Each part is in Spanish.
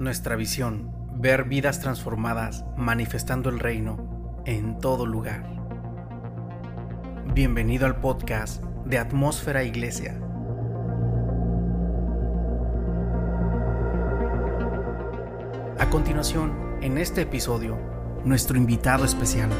Nuestra visión, ver vidas transformadas manifestando el reino en todo lugar. Bienvenido al podcast de Atmósfera Iglesia. A continuación, en este episodio, nuestro invitado especial.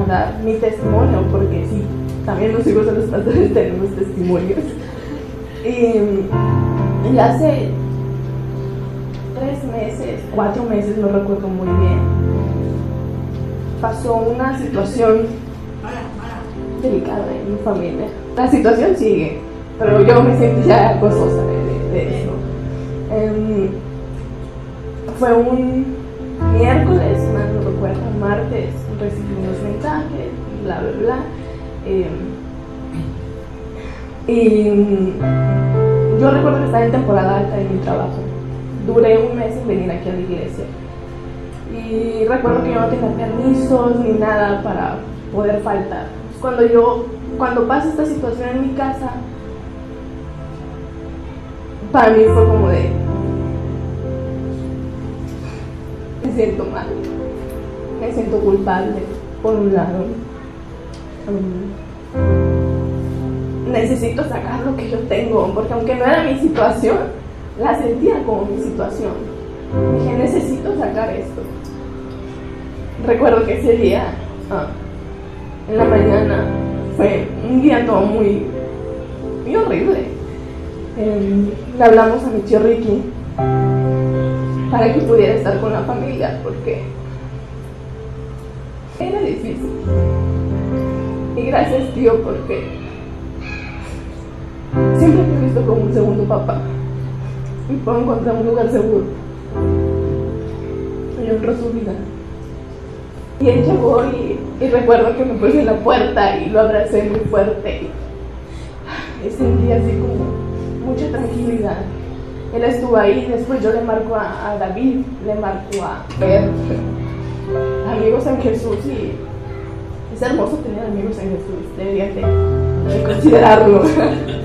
A, a dar mi testimonio, porque sí, también los hijos de los pastores tenemos testimonios. Y, y hace tres meses, cuatro meses, no recuerdo muy bien, pasó una situación delicada en mi familia. La situación sigue, pero yo me siento ya gozosa de, de eso. Em, fue un miércoles, no recuerdo, martes, recibí unos mensajes, bla, bla, bla. em, y yo recuerdo que estaba en temporada alta en mi trabajo. Duré un mes en venir aquí a la iglesia. Y recuerdo que yo no tenía permisos ni nada para poder faltar. Cuando yo, cuando pasa esta situación en mi casa, para mí fue como de me siento mal me siento culpable por un lado. Um, necesito sacar lo que yo tengo porque aunque no era mi situación la sentía como mi situación. Dije necesito sacar esto recuerdo que ese día ah, en la mañana fue un día todo muy muy horrible. Eh, le hablamos a mi tío Ricky para que pudiera estar con la familia porque era difícil. Y gracias tío porque siempre me he visto como un segundo papá y puedo encontrar un lugar seguro. Y honro su vida. Y él llegó y, recuerdo que me puse en la puerta y lo abracé muy fuerte y, sentí así como mucha tranquilidad. Él estuvo ahí, después yo le marco a, a David, le marco a Fer, amigos en Jesús y es hermoso tener amigos en Jesús, deberían de, de considerarlo.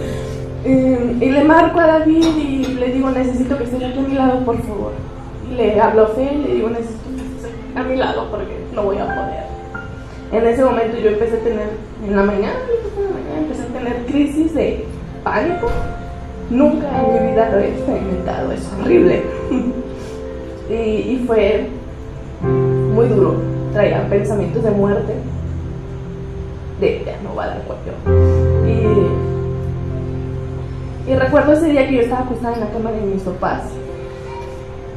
y, le marco a David y le digo, necesito que estés aquí a mi lado, por favor. Y le hablo a Fer y le digo, necesito que estés a mi lado porque no voy a poder. En ese momento yo empecé a tener, en la mañana, en la mañana empecé a tener crisis de pánico Nunca en mi vida lo he experimentado, es horrible. y, y fue muy duro. Traía pensamientos de muerte, de ya no va a dar cuello. Y, recuerdo ese día que yo estaba acostada en la cama de mis papás.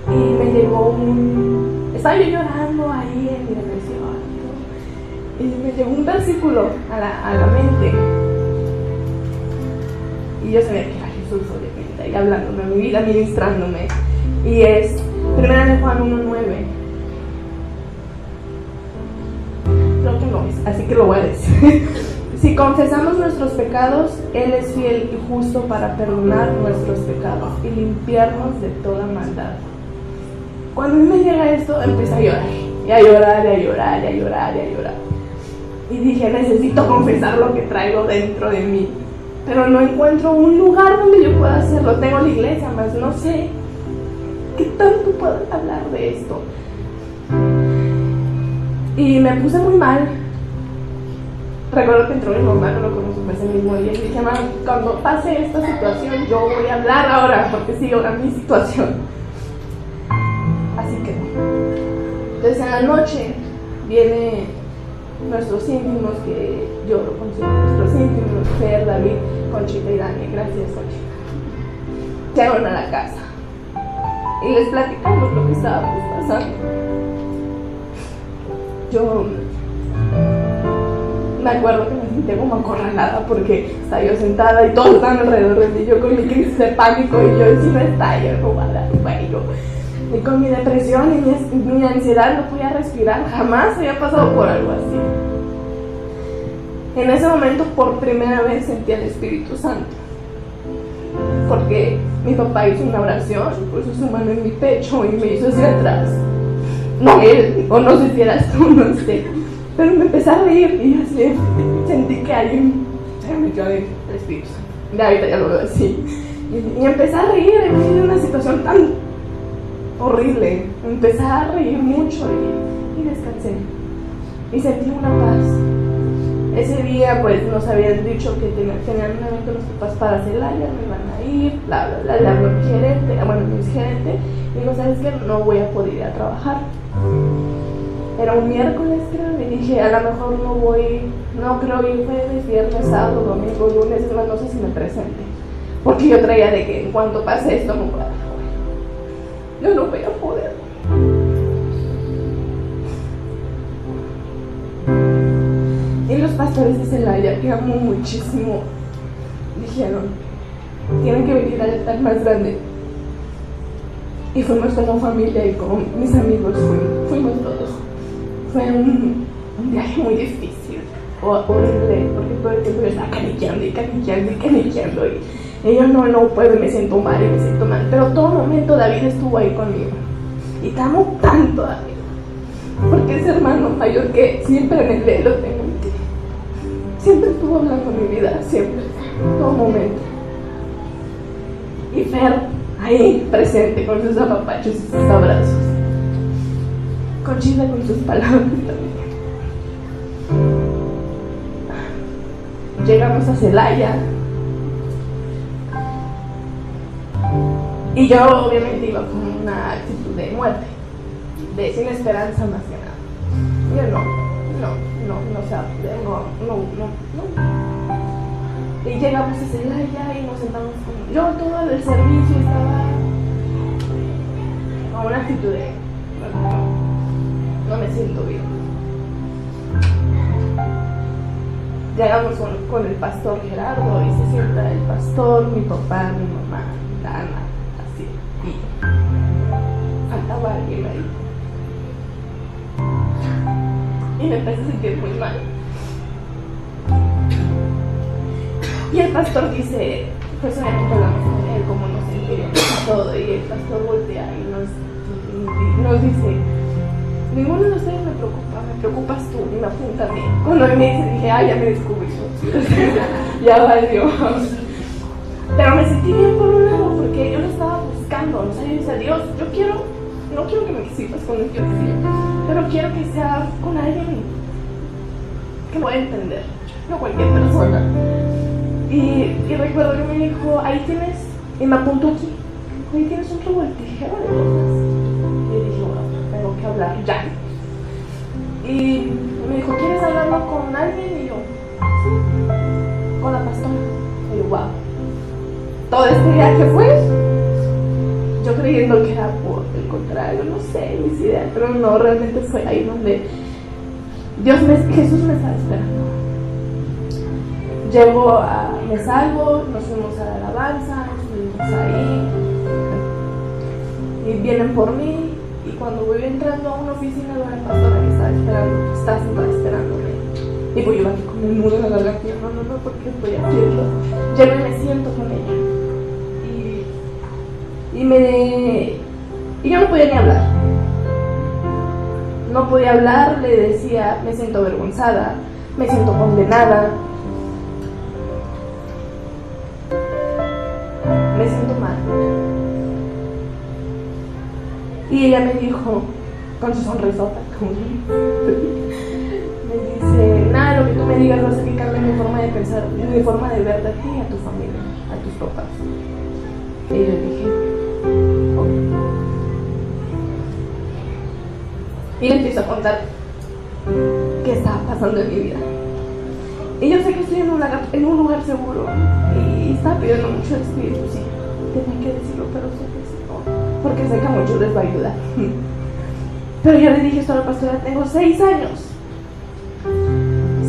Y me llegó un. Estaba yo llorando ahí en mi depresión. Y me llegó un versículo a la, a la mente. Y yo sabía que era Jesús, obviamente, y hablándome a mi vida, ministrándome. Y es 1 de Juan 1.9. Creo que no es, así que lo voy si confesamos nuestros pecados, Él es fiel y justo para perdonar nuestros pecados y limpiarnos de toda maldad. Cuando a mí me llega esto, empecé a llorar, y a llorar, y a llorar, y a llorar, y a llorar. Y dije, necesito confesar lo que traigo dentro de mí pero no encuentro un lugar donde yo pueda hacerlo. Tengo la iglesia, más no sé qué tanto puedo hablar de esto. Y me puse muy mal. Recuerdo que entró mi mamá, no lo conozco ese mismo día, y dije, mamá, cuando pase esta situación, yo voy a hablar ahora, porque sigue ahora mi situación. Así que, entonces en la noche viene nuestros íntimos, que yo lo considero nuestros íntimos, Fer, David, Conchita y Dani, gracias Conchita. Llegaron a la casa y les platicamos lo que estábamos pasando. Yo me acuerdo que me sentí como acorralada porque estaba yo sentada y todos estaban alrededor de mí, yo con mi crisis de pánico y yo, no está, yo voy a dar cuello. Y con mi depresión y mi, mi ansiedad no podía respirar, jamás había pasado por algo así. En ese momento por primera vez sentí al Espíritu Santo. Porque mi papá hizo una oración, puso su mano en mi pecho y me hizo hacia atrás. No él, o no sé si eras tú, no sé. Pero me empecé a reír y así sentí que alguien me metió Espíritu Santo. Ya ahorita ya lo veo así. Y, y empecé a reír en de una situación tan horrible. Empecé a reír mucho y, descansé. Y sentí una paz. Ese día pues nos habían dicho que tenían, un evento los papás para Celaya, me iban a ir, bla, bla, bla, le mi gerente, bueno, mi gerente, y dijo, ¿sabes qué? No voy a poder ir a trabajar. Era un miércoles creo, y dije, a lo mejor no voy, no creo ir jueves, viernes, sábado, domingo, lunes, es más, no sé si me presente. Porque yo traía de que en cuanto pase esto no puedo. Yo no voy a poder. Y los pastores de Celaya, que amo muchísimo, dijeron, tienen que venir al altar más grande. Y fuimos como familia y con mis amigos, fuimos, todos. Fue un, viaje muy difícil, horrible, porque todo el tiempo yo estaba caniqueando y caniqueando y caniqueando. Y, yo no, no puedo, me siento mal y me siento mal. Pero todo momento David estuvo ahí conmigo. Y te amo tanto, David. Porque es hermano mayor que siempre en el velo tengo. Siempre estuvo hablando en mi vida, siempre, todo momento. Y Fer, ahí presente con sus apapachos y sus abrazos. Conchita con sus palabras también. Llegamos a Celaya. Y yo obviamente iba con una actitud de muerte, de sin esperanza más que nada. Yo no, no, no, no, o sea, no, no, no, no. Y llegamos a Celaya y nos sentamos con... Yo todo el servicio estaba con una actitud de... No, me siento bien. Llegamos con, con el pastor Gerardo y se sienta el pastor, mi papá, mi mamá, Dana, así. Y faltaba alguien ahí. Y me empecé a sentir muy mal. Y el pastor dice, pues obviamente hablamos él, cómo nos sentimos todo, y el pastor voltea y nos, nos dice, ninguno de ustedes me preocupa, me preocupas tú, y me apunta a mí. Cuando él me dice, dije, ay, ya me descubrí, ya valió. Pero me sentí bien por un lado, porque yo lo estaba buscando, o sea, yo decía, Dios, yo quiero, no quiero que me exhibas con el que pero quiero que sea con alguien que pueda entender, no cualquier persona. Y, y recuerdo que me dijo, ahí tienes, y me apuntó aquí, ahí tienes un revoltijero de cosas. Y dije, bueno, tengo que hablar ya. Y me dijo, ¿quieres hablarlo con alguien? Y yo, sí, con la pastora. Y yo, wow. Todo este viaje fue yo creyendo que era por el contrario, no sé, mis ideas, pero no, realmente fue ahí donde Dios me, Jesús me estaba esperando. Llego a, me salgo, nos fuimos a la alabanza, nos fuimos ahí, y vienen por mí, y cuando voy entrando a una oficina de una pastora que estaba esperando, está sentada esperándome, y voy yo aquí con el nudo en la garganta, no, no, no, porque voy a decirlo. Llego me siento con ella. Y, y me. Y yo no podía ni hablar. No podía hablar, le decía, me siento avergonzada, me siento condenada. Y ella me dijo, con su sonrisota, me dice, nada, lo que tú me digas va a hacer que cambie mi forma de pensar, mi forma de verte a ti a tu familia, a tus papás. Y yo dije, ok. Y le empiezo a contar qué estaba pasando en mi vida. Y yo sé que estoy en un lugar, seguro y estaba pidiendo mucho espíritu, sí. Tenía que decirlo, pero sé porque sé que a muchos les va a ayudar. Pero yo le dije esto a la pastora, tengo seis años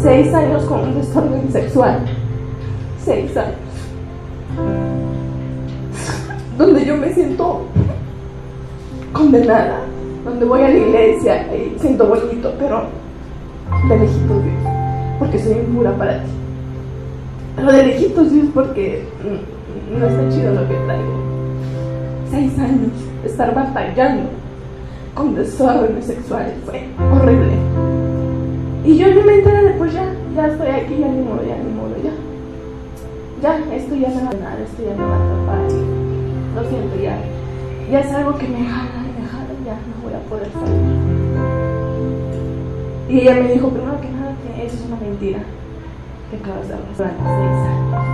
seis años con un desorden sexual. Seis años. Donde yo me siento condenada, donde voy a la iglesia y siento bonito, pero de lejitos Dios, porque soy impura para ti. Pero de lejitos Dios, porque no está chido lo que traigo. Seis años estar batallando con desórdenes sexuales fue horrible. Y yo en mi mente era de, pues ya, ya estoy aquí, ya ni modo, ya ni modo, ya. Ya, esto ya me va a ganar, esto ya me va a atrapar. Lo siento, ya. Ya es algo que me jala, me jala, ya no voy a poder salir. Y ella me dijo, primero que nada, que eso es una mentira que acabas de hablar durante seis años.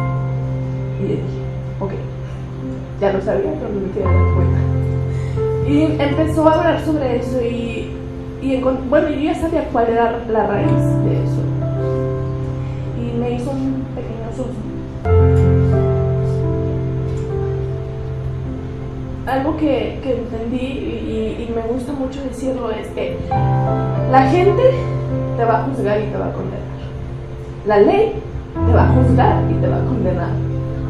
Y yo dije, ok, ya lo sabía, pero no me quería dar cuenta. Y empezó a hablar sobre eso y, bueno, yo ya sabía cuál era la raíz de eso. Y me hizo un pequeño susto. Algo que, que entendí y, y, me gusta mucho decirlo es que la gente te va a juzgar y te va a condenar. La ley te va a juzgar y te va a condenar.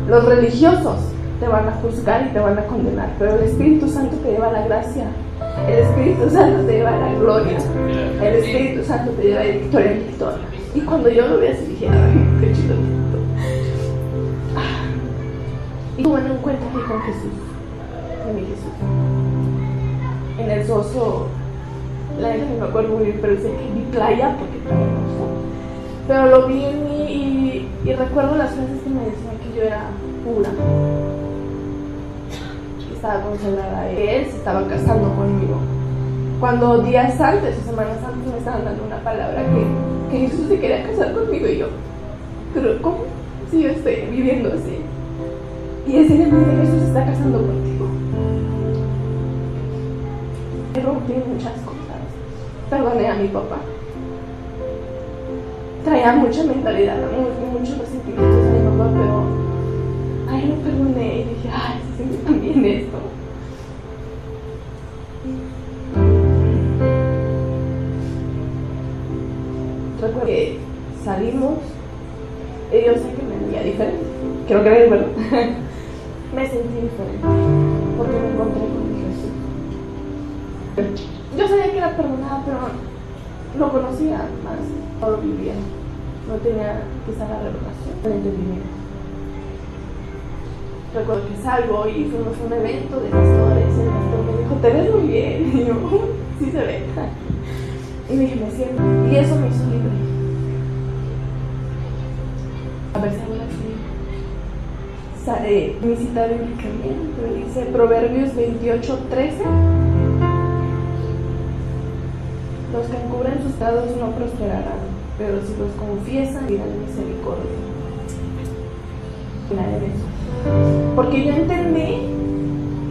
Los religiosos te van a juzgar y te van a condenar, pero el Espíritu Santo te lleva la gracia. El Espíritu Santo te lleva la gloria. El Espíritu Santo te lleva de victoria en victoria. Y cuando yo lo vi así dije, ay, qué chido. Y tuve un encuentro aquí con Jesús, de mi Jesús. En el soso, la gente no me acuerdo muy bien, pero sé que vi playa porque. Pero lo vi en mí y, y recuerdo las frases que me decían que yo era pura. Estaba consagrada a él, se estaba casando conmigo. Cuando días antes o semanas antes me estaban dando una palabra que, que Jesús se quería casar conmigo y yo, pero ¿cómo? Si yo estoy viviendo así. Y ese día me dice, Jesús está casando contigo. He rompí muchas cosas. Perdoné a mi papá. Traía mucha mentalidad, muchos resentimientos a mi papá, pero ay, lo perdoné y dije, ay, se siente también esto. Recuerdo que salimos y yo sé que me veía diferente. Quiero creer, ¿verdad? me sentí diferente porque me encontré con Jesús. Yo sabía que era perdonada, pero no conocía más, no lo vivía. No tenía quizá la revelación del entendimiento. Recuerdo que salgo y fuimos a un evento de pastores y el pastor me dijo, te ves muy bien. Y yo, sí se ve. Y dije, me siento. Y eso me hizo libre. A ver si sale mi cita bíblica bien, dice Proverbios 28, 13. Los que encubren sus estados no prosperarán, pero si los confiesan, dirán misericordia. Porque yo entendí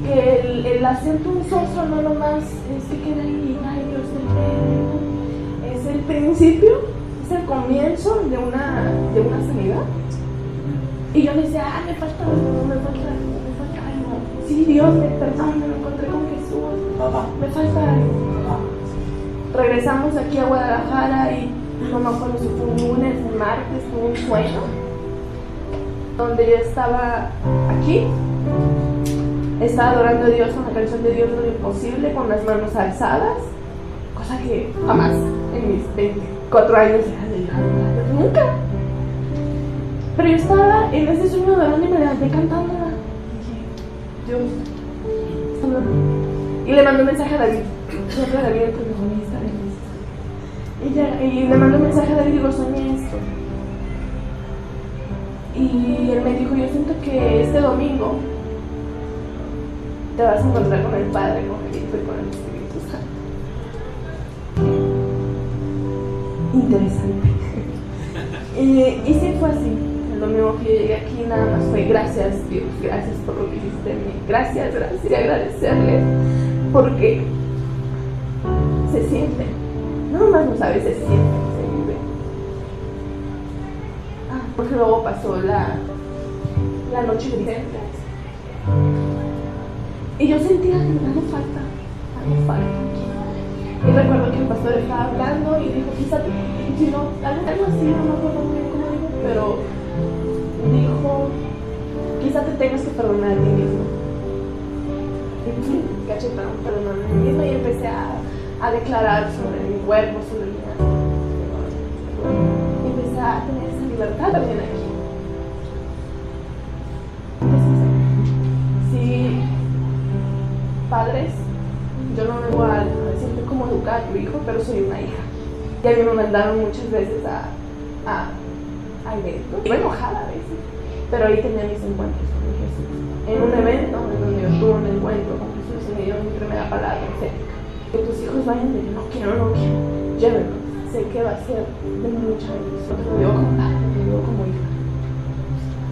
que el, el hacerte un sostro no nomás es que queda ahí, ay Dios te es el principio, es el comienzo de una, de una sanidad. Y yo decía, ah, me falta algo, me falta algo, me falta algo. Sí, Dios, me perdona, me encontré con Jesús. Me falta algo. Regresamos aquí a Guadalajara y no me acuerdo si fue un lunes, un martes, fue un sueño. Donde yo estaba aquí, estaba adorando a Dios con la canción de Dios lo imposible, con las manos alzadas, cosa que jamás en mis 24 años de nunca pero yo estaba en ese sueño adorando y me levanté cantando. Dije, Dios, Y le mandé un mensaje a David. Siempre a David, el y, ya, y le mandé un mensaje a David y digo, soñé. Y él me dijo, yo siento que este domingo te vas a encontrar con el Padre, con el Hijo y con el Espíritu Santo. Interesante. y, sí fue así. Lo mismo que yo llegué aquí nada más fue gracias Dios, gracias por lo que hiciste en mí, gracias, gracias y agradecerle porque se siente, no más no sabes, se siente, porque luego pasó la, la noche de y yo sentía que me algo falta, algo falta. Y recuerdo que el pastor estaba hablando y dijo, quizá, si no, algo así, no me acuerdo muy bien cómo dijo, pero dijo, quizá te tengas que perdonar a ti mismo. cachetón, pero no a mí misma y empecé a, a declarar sobre mi cuerpo, sobre mi alma. Y empecé a tener esa libertad también aquí. Sí, padres, yo no vengo a decirte cómo educar a tu hijo, pero soy una hija. Y a mí me mandaron muchas veces a, a, a eventos. Iba enojada a veces, pero ahí tenía mis encuentros con Jesús. En un evento en donde yo tuve un encuentro con Jesús y me dio mi primera palabra profética. Que tus hijos vayan de no quiero, no quiero, llévenlos. Sé que va a ser de mucha bendición. Te lo digo como padre, te lo digo como hija.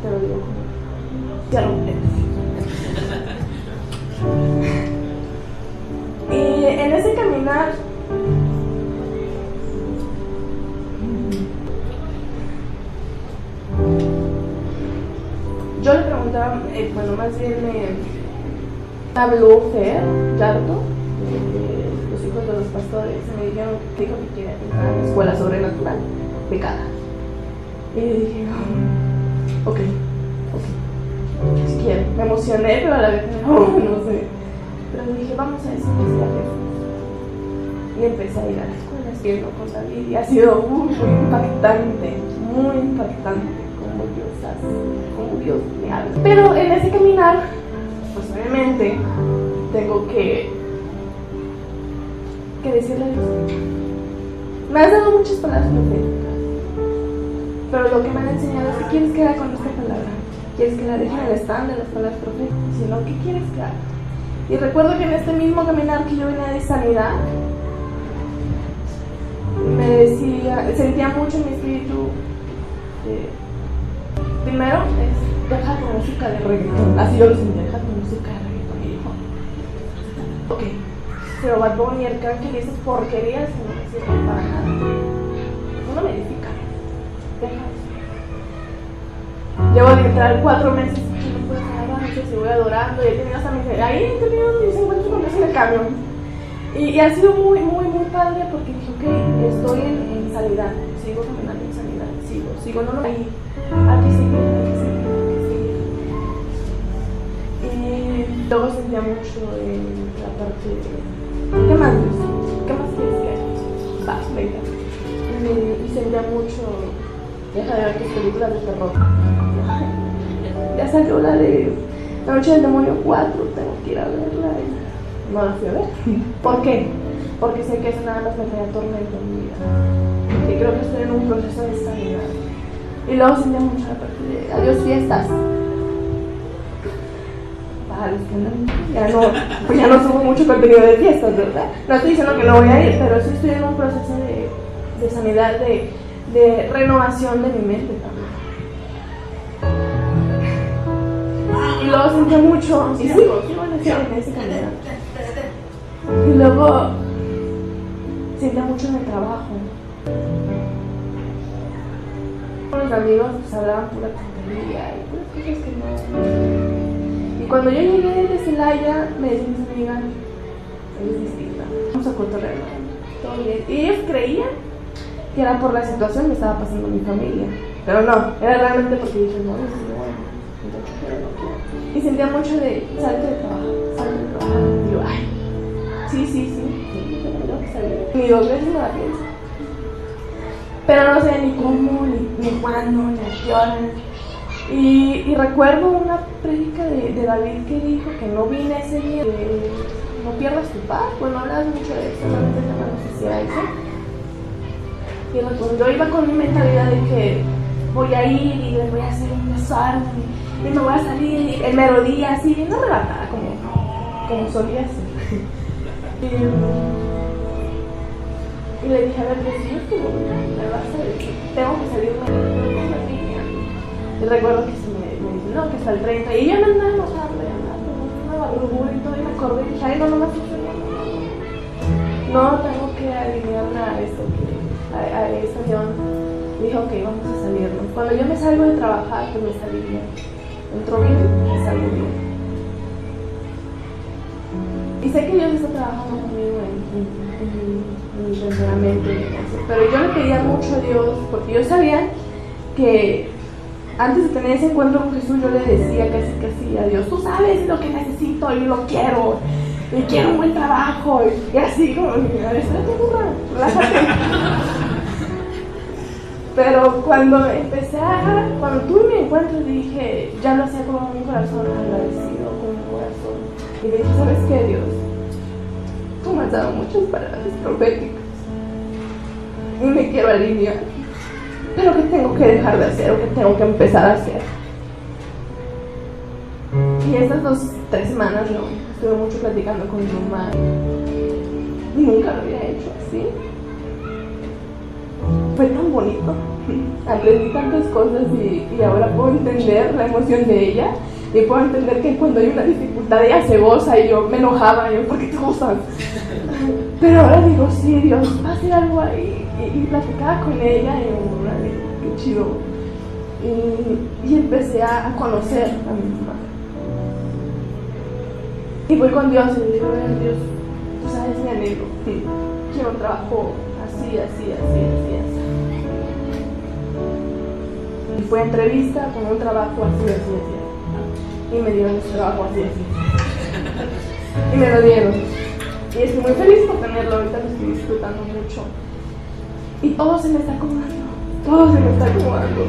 Te lo digo como. Ya rompí. Y en ese caminar yo le preguntaba, eh, bueno, más bien me habló Fer, eh, los hijos de los pastores, me dijeron que dijo que quiere entrar a la escuela sobrenatural, becada. Y yo dije, oh, ok, ok, si quiero. Me emocioné, pero a la vez no, no sé. Pero dije, vamos a decirle a Jesús. Y empecé a ir a la escuela, con David, y ha sido muy, muy impactante, muy impactante como Dios hace, como Dios me habla. Pero en ese caminar, pues obviamente tengo que, que decirle a Dios, me has dado muchas palabras proféticas, pero lo que me han enseñado es que quieres que haga con esta palabra, quieres que la deje en el stand de las palabras proféticas, sino ¿qué quieres que haga? Y recuerdo que en este mismo caminar que yo venía de sanidad, me decía, sentía mucho en mi espíritu, eh, primero es deja tu música de reggaetón, así yo lo sentía, deja tu música de reggaetón, y dijo, ok, pero Bad Bunny y el Arcángel y esas porquerías no me sirven para nada, no me edifica, deja. Llevo entrar cuatro meses y no puedo alabanzas y voy adorando y he tenido hasta ahí he tenido mis encuentros con Dios en el camión. Y, y, ha sido muy, muy, muy padre porque dije, ok, estoy en, en sanidad, sigo caminando en sanidad, sigo, sigo, no, no, ahí, aquí sigue, aquí sigue. Y luego sentía mucho en la parte de, ¿qué más? ¿Qué más quieres que haga? Va, venga. Y sentía mucho, deja de ver tus películas de terror. Ya salió la de La Noche del Demonio 4, tengo que ir a verla. Y no la fui a ver. ¿Por qué? Porque sé que eso nada más me trae tormento en mi vida. Y creo que estoy en un proceso de sanidad. Y luego sentía mucho la parte de adiós fiestas. Ya no, pues ya no subo mucho contenido de fiestas, ¿verdad? No estoy diciendo que no voy a ir, pero sí estoy en un proceso de, sanidad, de, renovación de mi mente también. Y luego sentía mucho, y en ese. Y luego sentía mucho en el trabajo. Los amigos pues, hablaban pura tontería y cosas que no. Cuando yo llegué de Celaya, me decían mis amigas, es distinta. Vamos a cotorrear, todo bien. Y ellos creían que era por la situación que estaba pasando mi familia. Pero no, era realmente porque dije, no, no, no. Y sentía mucho de, salte de trabajo, salte de trabajo. Y yo, ay, sí, sí, sí, tengo que salir. Dos veces la pienso. Pero no sé ni cómo, ni, ni cuándo, ni a qué horas. Y, recuerdo una prédica de, David que dijo que no vine ese día, no pierdas tu paz. Bueno, hablas mucho de eso, solamente me decía eso. Y recuerdo, yo iba con mi mentalidad de que voy a ir y les voy a hacer un desorden y me voy a salir el mero día así, bien arrebatada como, como solía ser. y, le dije, a ver, pues yo estuvo me vas a tengo que salir recuerdo que se me, me dijo, no, que hasta el 30. Y ella me andaba enojando, ya andaba una rubura y todo, y me acordé y dije, ay, no, no me. No, tengo que alinearme a que, a, a unión. Dije, ok, vamos a salirnos. Cuando yo me salgo de trabajar, pues me salí bien. Entró bien, me salgo bien. Y sé que Dios está trabajando conmigo en, en, en, pero yo le pedía mucho a Dios, porque yo sabía que antes de tener ese encuentro con Jesús, yo le decía casi casi a Dios, tú sabes lo que necesito y lo quiero. y quiero un buen trabajo, y, así como. Pero cuando empecé a, cuando tuve mi encuentro dije, ya lo hacía con un corazón agradecido, con un corazón. Y dije, ¿sabes qué, Dios? Tú me has dado muchas palabras proféticas. Y me quiero alinear. ¿Qué tengo que dejar de hacer o qué tengo que empezar a hacer? Y esas dos, tres semanas yo estuve mucho platicando con mi mamá. Y nunca lo había hecho así fue tan bonito. Aprendí tantas cosas y, ahora puedo entender la emoción de ella y puedo entender que cuando hay una dificultad ella se goza y yo me enojaba, y yo, ¿por qué te gozas? Pero ahora digo, sí, Dios, hacer algo ahí. Y, platicaba con ella y yo, qué chido. Y, empecé a, conocer a mi mamá. Y voy con Dios y le digo, Dios, tú sabes mi anhelo. Quiero un trabajo así, así, así, así, así. Y fue entrevista con un trabajo así, así, así. Y me dieron ese trabajo así. Y me lo dieron. Y estoy muy feliz por tenerlo, ahorita lo estoy disfrutando mucho. Y todo se me está acomodando, todo se me está acomodando.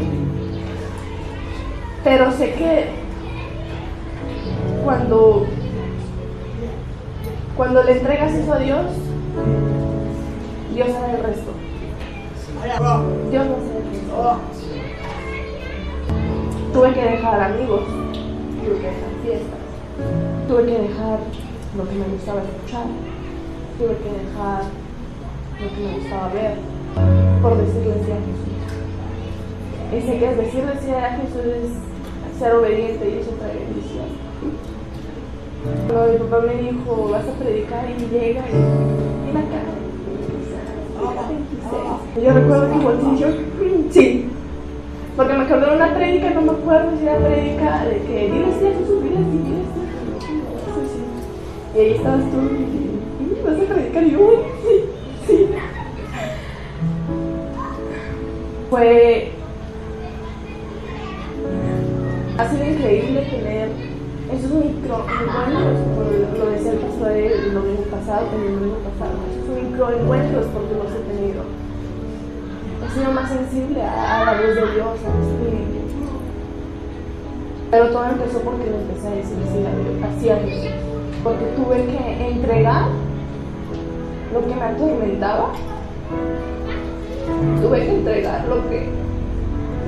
Pero sé que cuando, cuando le entregas eso a Dios, Dios hará el resto. Dios va a hacer el resto tuve que dejar amigos, tuve que dejar fiestas, tuve que dejar lo que me gustaba escuchar, tuve que dejar lo que me gustaba ver por decirle sí a Jesús. Sé que decirle sí a Jesús es ser obediente y eso trae bendición. Cuando mi papá me dijo, vas a predicar y llega y, y la cara. Yo recuerdo que bolsillo, sí, porque me acordé de una prédica, no me acuerdo si era prédica de que dile sí a Jesús, dile sí, dile sí. Y ahí estabas tú y vas a predicar y yo, sí, sí. Fue. Ha sido increíble tener esos microencuentros, como lo decía el pastor el domingo pasado, el domingo pasado, esos microencuentros sido más sensible a, la voz de Dios, Espíritu. Pero todo empezó porque le empecé a decir sí a Dios, a. Porque tuve que entregar lo que me atormentaba. Tuve que entregar lo que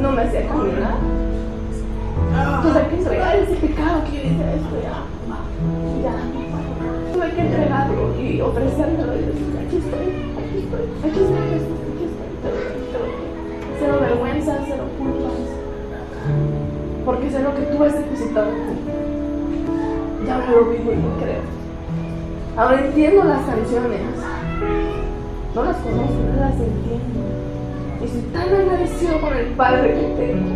no me hacía caminar. Tuve que entregar ese pecado que yo hice esto ya. Ya. Tuve que entregarlo y ofrecérmelo y decir, aquí estoy, aquí estoy, aquí estoy, aquí estoy vergüenza, cero culpas, porque sé lo que tú has depositado en ahora lo vivo y lo creo. Ahora entiendo las canciones. No las conozco, no las entiendo. Y estoy tan agradecido con el Padre que tengo.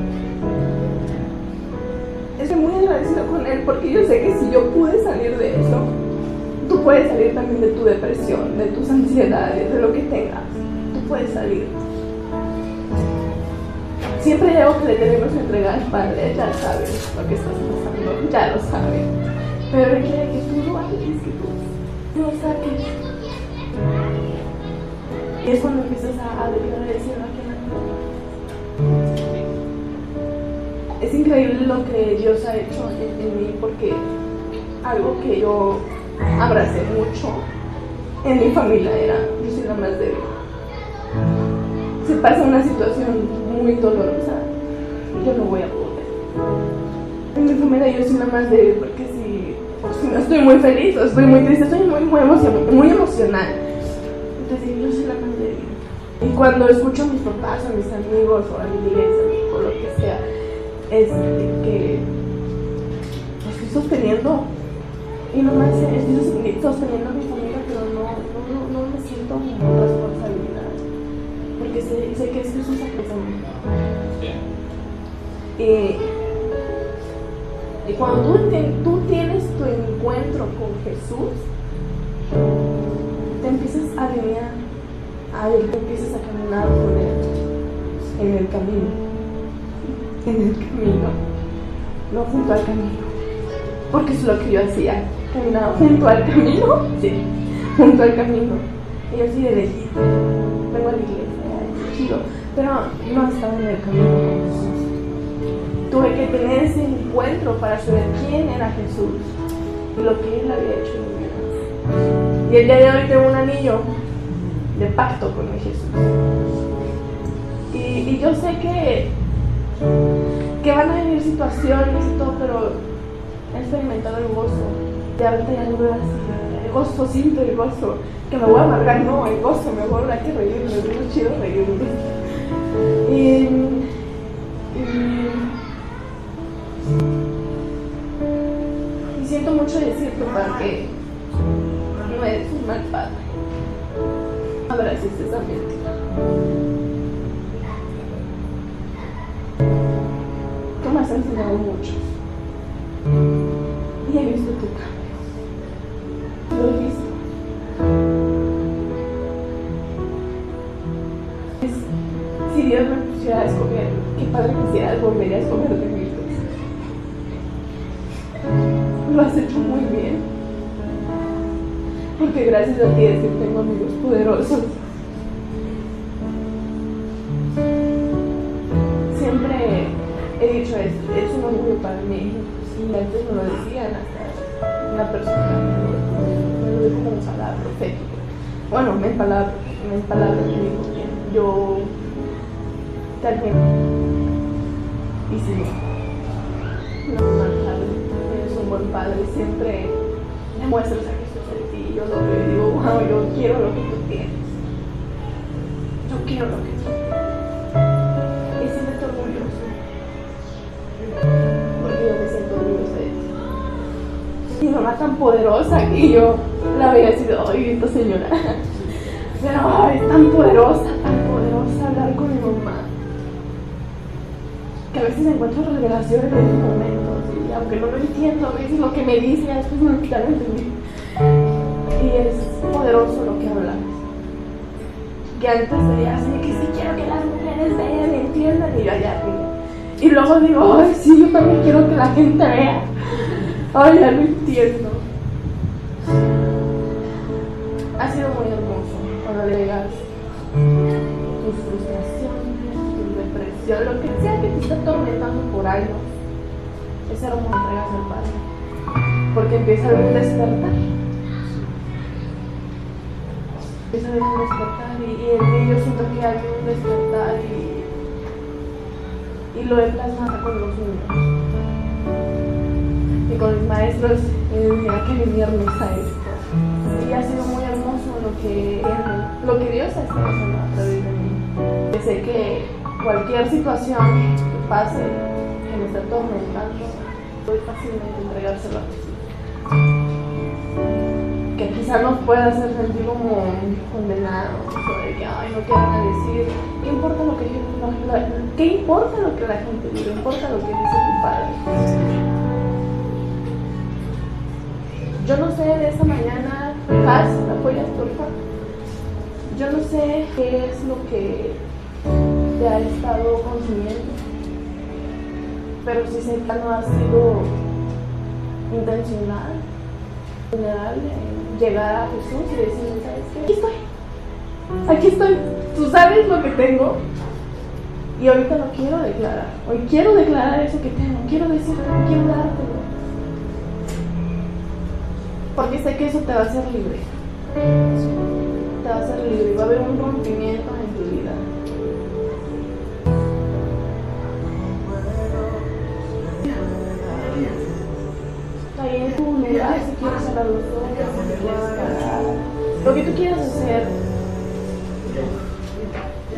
Estoy muy agradecido con Él porque yo sé que si yo pude salir de eso, tú puedes salir también de tu depresión, de tus ansiedades, de lo que tengas. Tú puedes salir. Siempre digo que le tenemos que entregar al Padre, ya sabes lo que estás pasando, ya lo sabe. Pero requiere que tú lo hagas, que tú lo saques. Y es cuando empiezas a, a decirlo aquí en la Es increíble lo que Dios ha hecho en, en mí porque algo que yo abracé mucho en mi familia era yo soy la más débil se pasa una situación muy dolorosa, yo no voy a poder. En mi familia yo soy la más débil porque si, si no estoy muy feliz o estoy muy triste, estoy muy, muy, muy emocional. Entonces yo soy la más débil. Y cuando escucho a mis papás, a mis amigos o a mi iglesia o lo que sea, es que estoy sosteniendo y no me estoy sosteniendo a mi familia, pero no, no, no, me siento como sé, sé que es Jesús Y, y cuando tú, tú tienes tu encuentro con Jesús, te empiezas a alinear a Él, te empiezas a caminar con Él en el camino, en el camino, no junto al camino, porque es lo que yo hacía, caminaba junto al camino, sí, junto al camino. Y yo así de lejito, vengo a la iglesia, pero no estaba en el camino. Tuve que tener ese encuentro para saber quién era Jesús y lo que Él había hecho en mi vida. Y el día de hoy tengo un anillo de pacto con mi Jesús. Y, yo sé que, que van a venir situaciones y todo, pero he experimentado el gozo de no veo así, el gozo, siento el gozo, que me voy a amargar, no, el gozo, me voy que reírme, es muy chido reírme. Y, siento mucho decirlo para que no eres un mal padre. Abraces esa. Tú me has enseñado mucho. Y he visto tu cambio. Dios me pusiera a escoger, qué padre quisiera volver a escoger de mí. Lo has hecho muy bien. Porque gracias a ti es que tengo amigos poderosos. Siempre he dicho esto, es un orgullo para mí. Y antes me lo decían hasta una persona me lo dijo como palabra profética. Bueno, me palabra, me palabra que yo vez y sí, no es un buen padre, siempre demuestras a Jesús en ti. Yo lo y digo, wow, yo quiero lo que tú tienes. Yo quiero lo que tú tienes. Y siempre estoy orgulloso. Porque yo me siento orgullosa de ti. Mi mamá tan poderosa que yo la así de, ay, esta señora. Pero ay, es tan poderosa, tan poderosa hablar con mi mamá. Que a veces encuentro revelaciones en esos momentos. Y aunque no lo entiendo, a veces lo que me dice, después me lo quitan entendí. Y es poderoso lo que hablas. Que antes veía así que sí quiero que las mujeres vean y entiendan y yo allá. Y luego digo, ay, sí, yo también quiero que la gente vea. Ay, ya lo entiendo. Ha sido muy lo que sea que te esté atormentando por años. Es hermoso entregas al Padre. Porque empieza a haber un despertar. Empieza a haber un despertar y, y en mí yo siento que hay un despertar y, y lo he plasmado con los niños. Y con mis maestros, eh, mira que viernes a esto. Y ha sido muy hermoso lo que, lo que Dios ha estado haciendo a través de mí. Sé que cualquier situación que pase, que me esté atormentando, voy fácilmente entregárselo a Jesús. Que quizá nos pueda hacer sentir como condenados, o de que, ay, no quieran a decir, ¿qué importa lo que la- la- ¿qué importa lo que la gente diga? Importa lo que dice tu padre. Yo no sé de esta mañana, Paz, ¿me apoyas, por favor? Yo no sé qué es lo que te ha estado consumiendo, pero si que no ha sido intencional, vulnerable, llegar a Jesús y decirle, ¿sabes qué? Aquí estoy, aquí estoy, tú sabes lo que tengo. Y ahorita lo quiero declarar. Hoy quiero declarar eso que tengo. Quiero decirlo, quiero dártelo. Porque sé que eso te va a hacer libre. Te va a hacer libre. Va a haber un rompimiento en tu vida. Quieras hacer.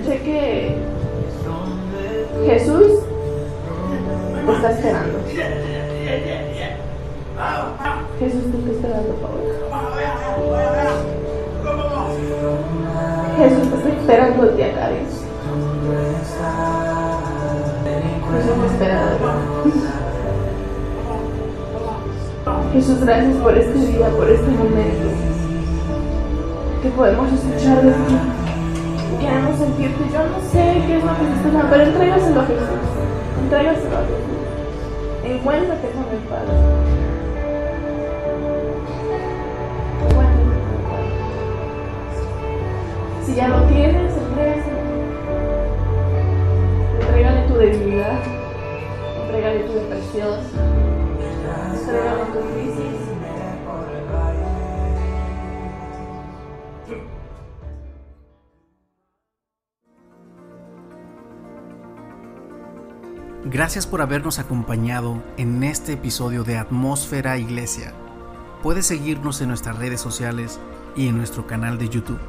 Sé que Jesús te está esperando. Jesús te está esperando, Paola. Jesús te está esperando a ti, Karen. Jesús te espera. Jesús, gracias por este día, por este momento que podemos escuchar de ti. Queremos sentirte. Yo no sé qué es lo que te está dando, pero entrégaselo a Jesús. Entrégaselo a Jesús. Encuéntrate con el Padre. Encuéntrate con el Padre. Si ya lo tienes, entrégaselo. Entrégale tu debilidad. Entrégale tu depresión. Entrégale tu crisis. Gracias por habernos acompañado en este episodio de Atmósfera Iglesia. Puedes seguirnos en nuestras redes sociales y en nuestro canal de YouTube.